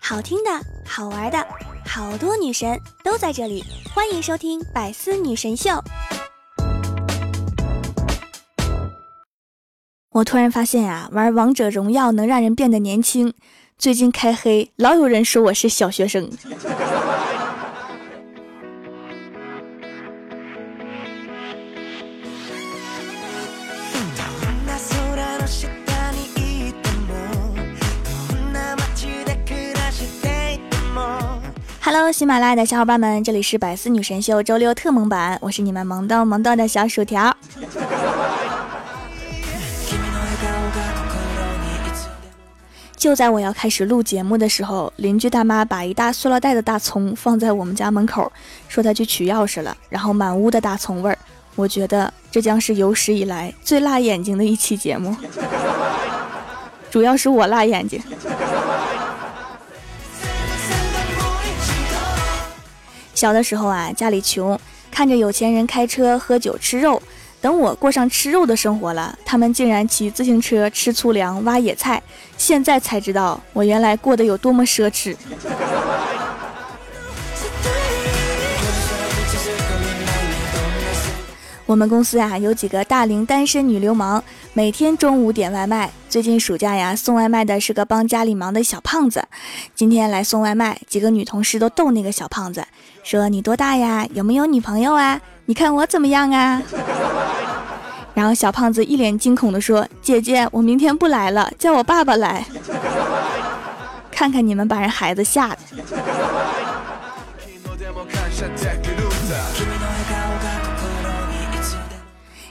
好听的，好玩的，好多女神都在这里，欢迎收听《百思女神秀》。我突然发现呀，玩王者荣耀能让人变得年轻。最近开黑，老有人说我是小学生。Hello，喜马拉雅的小伙伴们，这里是百思女神秀周六特萌版，我是你们萌逗萌逗的小薯条。就在我要开始录节目的时候，邻居大妈把一大塑料袋的大葱放在我们家门口，说她去取钥匙了，然后满屋的大葱味儿。我觉得这将是有史以来最辣眼睛的一期节目，主要是我辣眼睛。小的时候啊，家里穷，看着有钱人开车、喝酒、吃肉。等我过上吃肉的生活了，他们竟然骑自行车、吃粗粮、挖野菜。现在才知道，我原来过得有多么奢侈。我们公司啊，有几个大龄单身女流氓，每天中午点外卖。最近暑假呀，送外卖的是个帮家里忙的小胖子。今天来送外卖，几个女同事都逗那个小胖子，说：“你多大呀？有没有女朋友啊？你看我怎么样啊？”然后小胖子一脸惊恐地说：“姐姐，我明天不来了，叫我爸爸来。”看看你们把人孩子吓的。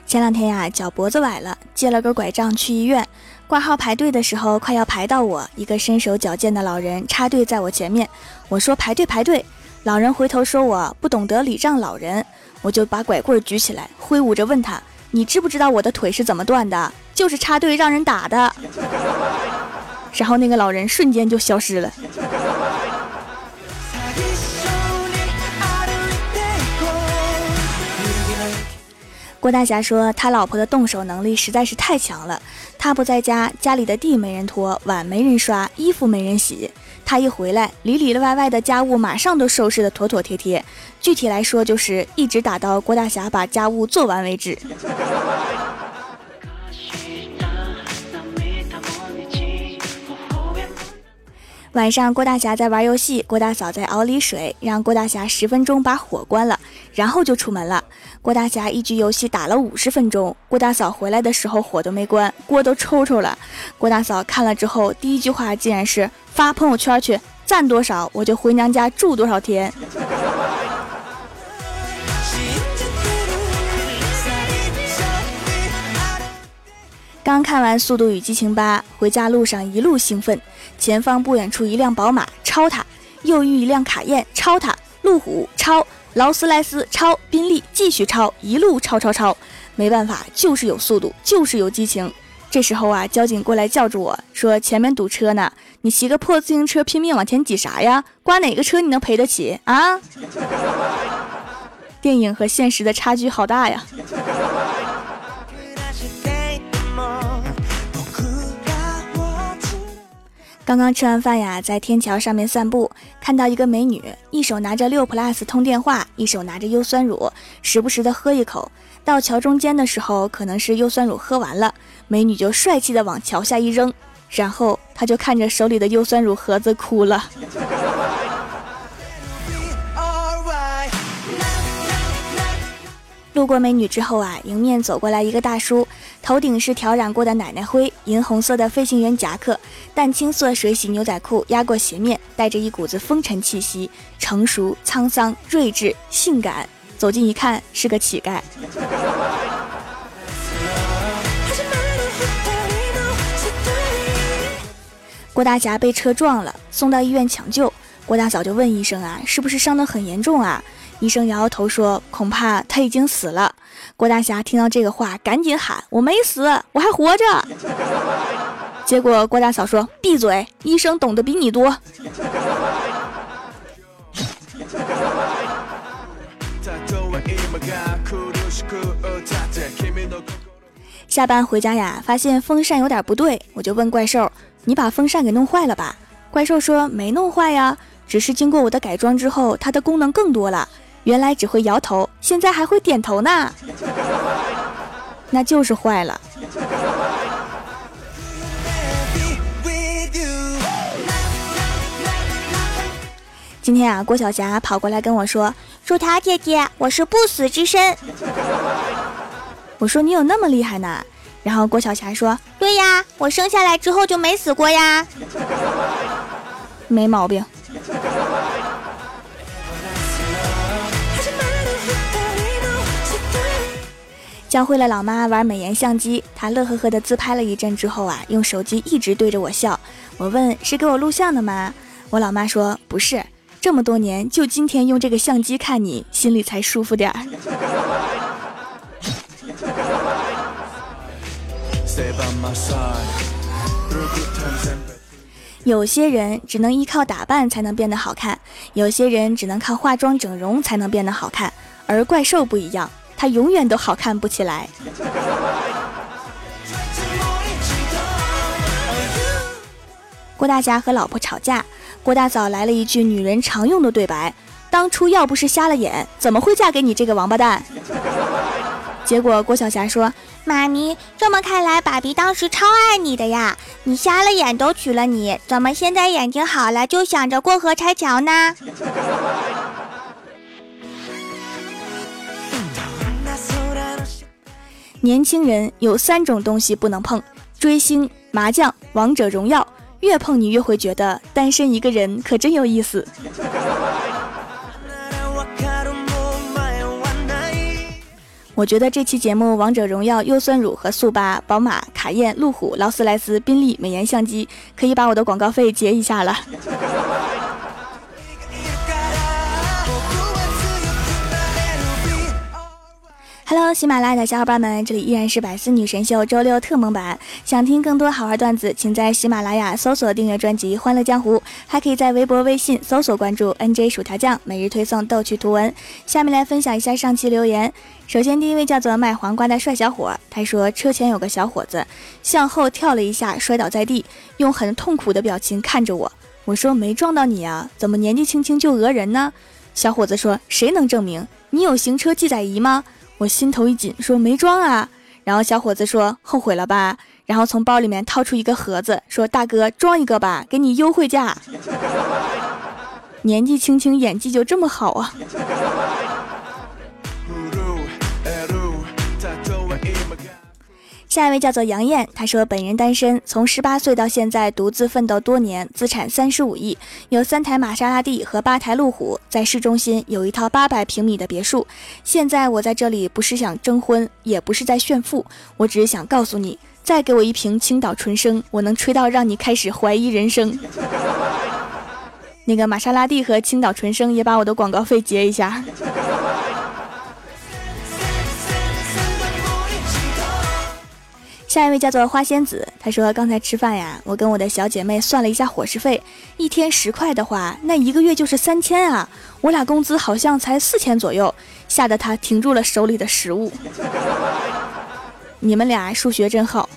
前两天呀，脚脖子崴了，借了根拐杖去医院。挂号排队的时候，快要排到我，一个身手矫健的老人插队在我前面。我说排队排队，老人回头说我不懂得礼让老人，我就把拐棍举起来挥舞着问他：“你知不知道我的腿是怎么断的？就是插队让人打的。”然后那个老人瞬间就消失了。郭大侠说：“他老婆的动手能力实在是太强了。他不在家，家里的地没人拖，碗没人刷，衣服没人洗。他一回来，里里外外的家务马上都收拾得妥妥帖帖。具体来说，就是一直打到郭大侠把家务做完为止。”晚上，郭大侠在玩游戏，郭大嫂在熬梨水，让郭大侠十分钟把火关了，然后就出门了。郭大侠一局游戏打了五十分钟，郭大嫂回来的时候火都没关，锅都抽抽了。郭大嫂看了之后，第一句话竟然是发朋友圈去，赞多少我就回娘家住多少天。刚看完《速度与激情八》，回家路上一路兴奋。前方不远处一辆宝马，超它；又遇一辆卡宴，超它；路虎超，劳斯莱斯超，宾利继续超，一路超超超。没办法，就是有速度，就是有激情。这时候啊，交警过来叫住我说：“前面堵车呢，你骑个破自行车拼命往前挤啥呀？刮哪个车你能赔得起啊？” 电影和现实的差距好大呀。刚刚吃完饭呀，在天桥上面散步，看到一个美女，一手拿着六 plus 通电话，一手拿着优酸乳，时不时的喝一口。到桥中间的时候，可能是优酸乳喝完了，美女就帅气的往桥下一扔，然后她就看着手里的优酸乳盒子哭了。路过美女之后啊，迎面走过来一个大叔，头顶是调染过的奶奶灰，银红色的飞行员夹克，淡青色水洗牛仔裤压过鞋面，带着一股子风尘气息，成熟、沧桑、睿智、性感。走近一看，是个乞丐。郭大侠被车撞了，送到医院抢救。郭大嫂就问医生啊，是不是伤得很严重啊？医生摇摇头说：“恐怕他已经死了。”郭大侠听到这个话，赶紧喊：“我没死，我还活着。”结果郭大嫂说：“闭嘴，医生懂得比你多。”下班回家呀，发现风扇有点不对，我就问怪兽：“你把风扇给弄坏了吧？”怪兽说：“没弄坏呀，只是经过我的改装之后，它的功能更多了。原来只会摇头，现在还会点头呢。那就是坏了。”今天啊，郭晓霞跑过来跟我说：“薯条姐姐，我是不死之身。”我说：“你有那么厉害呢？”然后郭晓霞说：“对呀，我生下来之后就没死过呀，没毛病。”教会了老妈玩美颜相机，她乐呵呵的自拍了一阵之后啊，用手机一直对着我笑。我问：“是给我录像的吗？”我老妈说：“不是。”这么多年，就今天用这个相机看你，心里才舒服点儿。有些人只能依靠打扮才能变得好看，有些人只能靠化妆整容才能变得好看，而怪兽不一样，他永远都好看不起来。郭大侠和老婆吵架。郭大嫂来了一句女人常用的对白：“当初要不是瞎了眼，怎么会嫁给你这个王八蛋？”结果郭晓霞说：“妈咪，这么看来，爸比当时超爱你的呀！你瞎了眼都娶了你，怎么现在眼睛好了就想着过河拆桥呢？”年轻人有三种东西不能碰：追星、麻将、王者荣耀。越碰你越会觉得单身一个人可真有意思。我觉得这期节目《王者荣耀》优酸乳和速八、宝马、卡宴、路虎、劳斯莱斯、宾利美颜相机，可以把我的广告费结一下了。Hello，喜马拉雅的小伙伴们，这里依然是百思女神秀周六特蒙版。想听更多好玩段子，请在喜马拉雅搜索订阅专辑《欢乐江湖》，还可以在微博、微信搜索关注 NJ 薯条酱，每日推送逗趣图文。下面来分享一下上期留言。首先，第一位叫做卖黄瓜的帅小伙，他说车前有个小伙子向后跳了一下，摔倒在地，用很痛苦的表情看着我。我说没撞到你啊，怎么年纪轻轻就讹人呢？小伙子说谁能证明？你有行车记载仪吗？我心头一紧，说没装啊。然后小伙子说后悔了吧？然后从包里面掏出一个盒子，说大哥装一个吧，给你优惠价。年纪轻轻演技就这么好啊！下一位叫做杨艳，她说本人单身，从十八岁到现在独自奋斗多年，资产三十五亿，有三台玛莎拉蒂和八台路虎，在市中心有一套八百平米的别墅。现在我在这里不是想征婚，也不是在炫富，我只是想告诉你，再给我一瓶青岛纯生，我能吹到让你开始怀疑人生。那个玛莎拉蒂和青岛纯生也把我的广告费结一下。下一位叫做花仙子，她说刚才吃饭呀，我跟我的小姐妹算了一下伙食费，一天十块的话，那一个月就是三千啊，我俩工资好像才四千左右，吓得她停住了手里的食物。你们俩数学真好。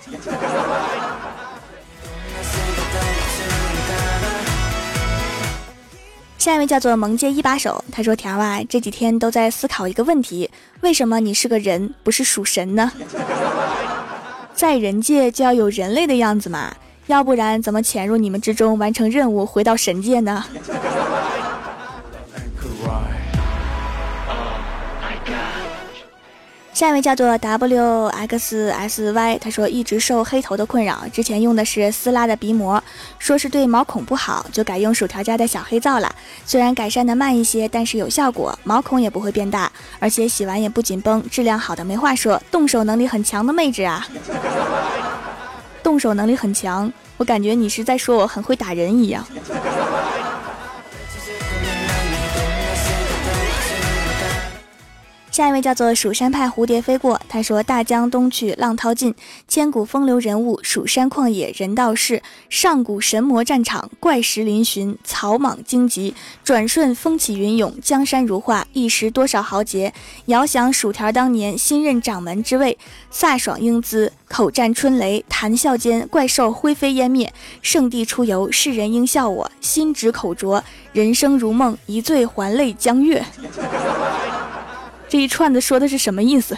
下一位叫做萌界一把手，他说条啊，这几天都在思考一个问题，为什么你是个人，不是属神呢？在人界就要有人类的样子嘛，要不然怎么潜入你们之中完成任务，回到神界呢？下一位叫做 W X S Y，他说一直受黑头的困扰，之前用的是撕拉的鼻膜，说是对毛孔不好，就改用薯条家的小黑皂了。虽然改善的慢一些，但是有效果，毛孔也不会变大，而且洗完也不紧绷，质量好的没话说，动手能力很强的妹纸啊！动手能力很强，我感觉你是在说我很会打人一样。下一位叫做蜀山派蝴蝶飞过，他说：“大江东去，浪淘尽，千古风流人物，蜀山旷野人道是，上古神魔战场，怪石嶙峋，草莽荆棘，转瞬风起云涌，江山如画，一时多少豪杰。遥想薯条当年新任掌门之位，飒爽英姿，口战春雷，谈笑间怪兽灰飞烟灭，圣地出游，世人应笑我心直口拙，人生如梦，一醉还泪江月。” 这一串子说的是什么意思？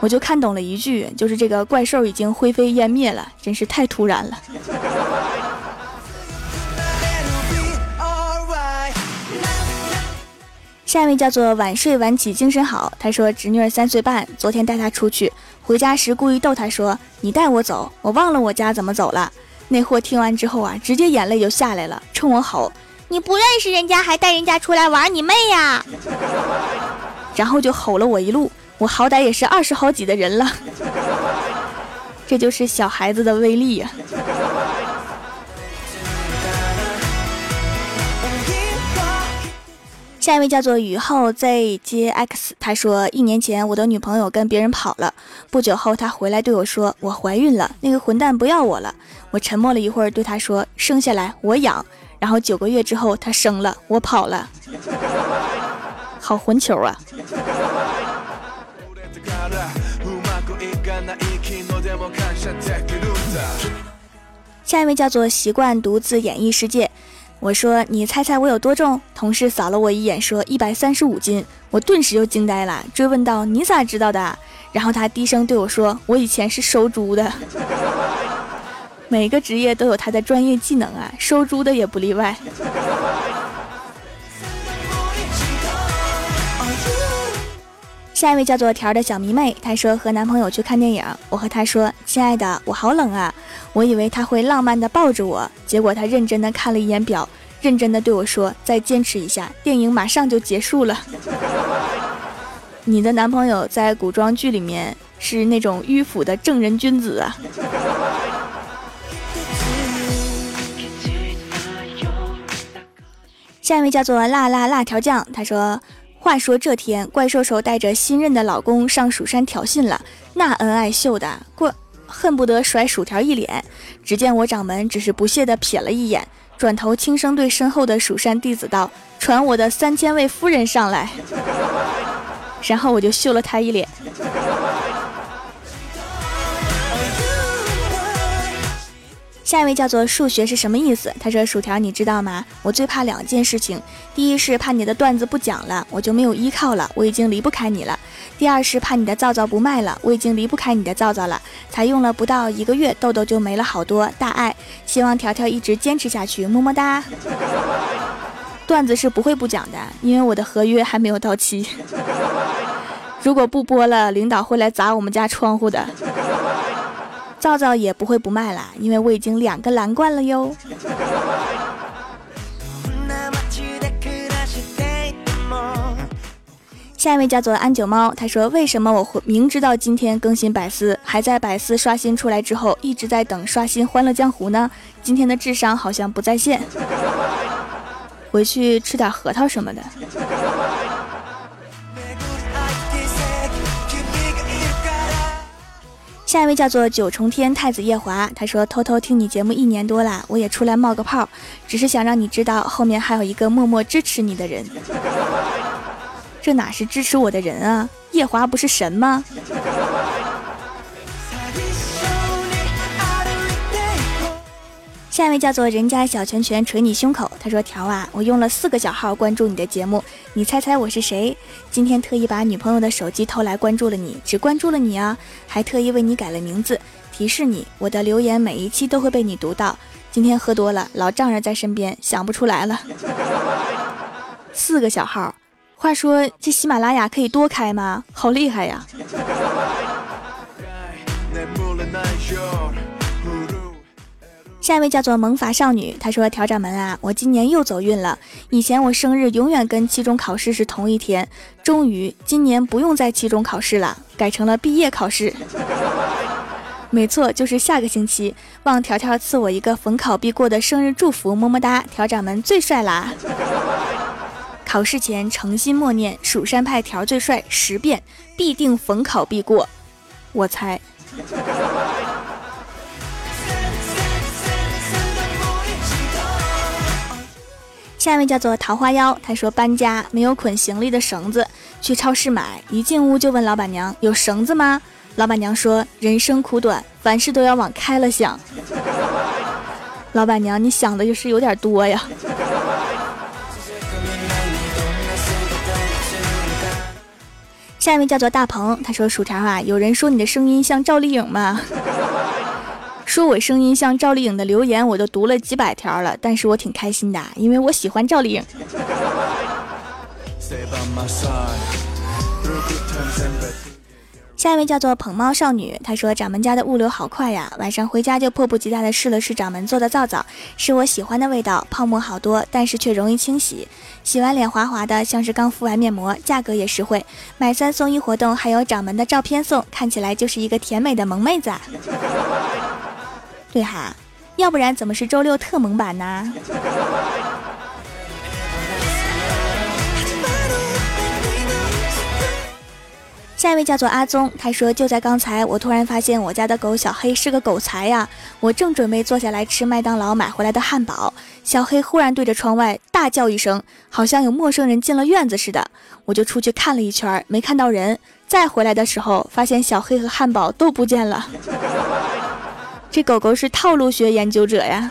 我就看懂了一句，就是这个怪兽已经灰飞烟灭了，真是太突然了。下一位叫做晚睡晚起精神好，他说侄女儿三岁半，昨天带她出去，回家时故意逗她说：“你带我走，我忘了我家怎么走了。”那货听完之后啊，直接眼泪就下来了，冲我吼。你不认识人家，还带人家出来玩，你妹呀！然后就吼了我一路，我好歹也是二十好几的人了，这就是小孩子的威力呀。下一位叫做雨后 ZJX，他说一年前我的女朋友跟别人跑了，不久后她回来对我说我怀孕了，那个混蛋不要我了。我沉默了一会儿，对他说生下来我养。然后九个月之后，他生了，我跑了，好混球啊！下一位叫做习惯独自演绎世界。我说你猜猜我有多重？同事扫了我一眼，说一百三十五斤。我顿时就惊呆了，追问道：“你咋知道的？”然后他低声对我说：“我以前是收猪的。”每个职业都有他的专业技能啊，收猪的也不例外。下一位叫做条的小迷妹，她说和男朋友去看电影，我和她说：“亲爱的，我好冷啊。”我以为他会浪漫的抱着我，结果他认真的看了一眼表，认真的对我说：“再坚持一下，电影马上就结束了。”你的男朋友在古装剧里面是那种迂腐的正人君子啊。下一位叫做辣辣辣条酱，他说：“话说这天，怪兽兽带着新任的老公上蜀山挑衅了，那恩爱秀的，过恨不得甩薯条一脸。只见我掌门只是不屑地瞥了一眼，转头轻声对身后的蜀山弟子道：‘传我的三千位夫人上来。’然后我就秀了他一脸。”下一位叫做数学是什么意思？他说：“薯条，你知道吗？我最怕两件事情，第一是怕你的段子不讲了，我就没有依靠了，我已经离不开你了；第二是怕你的皂皂不卖了，我已经离不开你的皂皂了。才用了不到一个月，痘痘就没了好多，大爱。希望条条一直坚持下去，么么哒。段子是不会不讲的，因为我的合约还没有到期。如果不播了，领导会来砸我们家窗户的。”皂皂也不会不卖啦，因为我已经两个蓝罐了哟。下一位叫做安九猫，他说：“为什么我会明知道今天更新百思，还在百思刷新出来之后一直在等刷新《欢乐江湖》呢？今天的智商好像不在线，回去吃点核桃什么的。”下一位叫做九重天太子夜华，他说偷偷听你节目一年多了，我也出来冒个泡，只是想让你知道后面还有一个默默支持你的人。这哪是支持我的人啊？夜华不是神吗？下一位叫做人家小拳拳捶你胸口，他说：“条啊，我用了四个小号关注你的节目，你猜猜我是谁？今天特意把女朋友的手机偷来关注了你，只关注了你啊，还特意为你改了名字，提示你我的留言每一期都会被你读到。今天喝多了，老丈人在身边，想不出来了。四个小号，话说这喜马拉雅可以多开吗？好厉害呀！”下一位叫做萌法少女，她说：“调掌门啊，我今年又走运了。以前我生日永远跟期中考试是同一天，终于今年不用再期中考试了，改成了毕业考试。没错，就是下个星期。望条条赐我一个逢考必过的生日祝福，么么哒！调掌门最帅啦！考试前诚心默念蜀山派条最帅十遍，必定逢考必过。我猜。下一位叫做桃花妖，他说搬家没有捆行李的绳子，去超市买，一进屋就问老板娘有绳子吗？老板娘说人生苦短，凡事都要往开了想。老板娘，你想的就是有点多呀。下一位叫做大鹏，他说薯条啊，有人说你的声音像赵丽颖吗？说我声音像赵丽颖的留言，我都读了几百条了，但是我挺开心的，因为我喜欢赵丽颖。下一位叫做捧猫少女，她说掌门家的物流好快呀，晚上回家就迫不及待的试了试掌门做的皂皂，是我喜欢的味道，泡沫好多，但是却容易清洗，洗完脸滑滑的，像是刚敷完面膜，价格也实惠，买三送一活动还有掌门的照片送，看起来就是一个甜美的萌妹子。对哈，要不然怎么是周六特萌版呢？下一位叫做阿宗，他说就在刚才，我突然发现我家的狗小黑是个狗才呀！我正准备坐下来吃麦当劳买回来的汉堡，小黑忽然对着窗外大叫一声，好像有陌生人进了院子似的。我就出去看了一圈，没看到人。再回来的时候，发现小黑和汉堡都不见了。这狗狗是套路学研究者呀！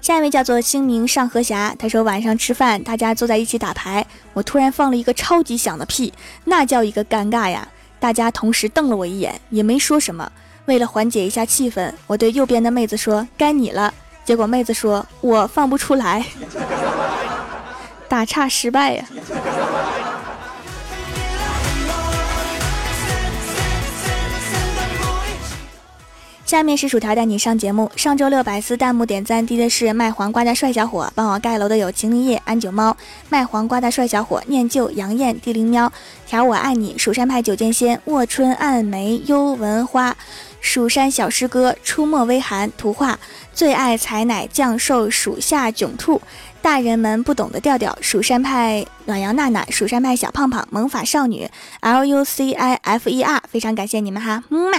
下一位叫做清明上河峡，他说晚上吃饭，大家坐在一起打牌，我突然放了一个超级响的屁，那叫一个尴尬呀！大家同时瞪了我一眼，也没说什么。为了缓解一下气氛，我对右边的妹子说：“该你了。”结果妹子说：“我放不出来。”打岔失败呀！下面是薯条带你上节目。上周六百思弹幕点赞低的是卖黄瓜的帅小伙，帮我盖楼的有秦林叶、安九猫、卖黄瓜的帅小伙、念旧、杨艳、地灵喵、条我爱你、蜀山派九剑仙、卧春暗梅、幽闻花、蜀山小师哥、出没微寒、图画、最爱采奶降兽、属下囧兔、大人们不懂的调调、蜀山派暖阳娜娜、蜀山派小胖胖、萌法少女、L U C I F E R，非常感谢你们哈，么么。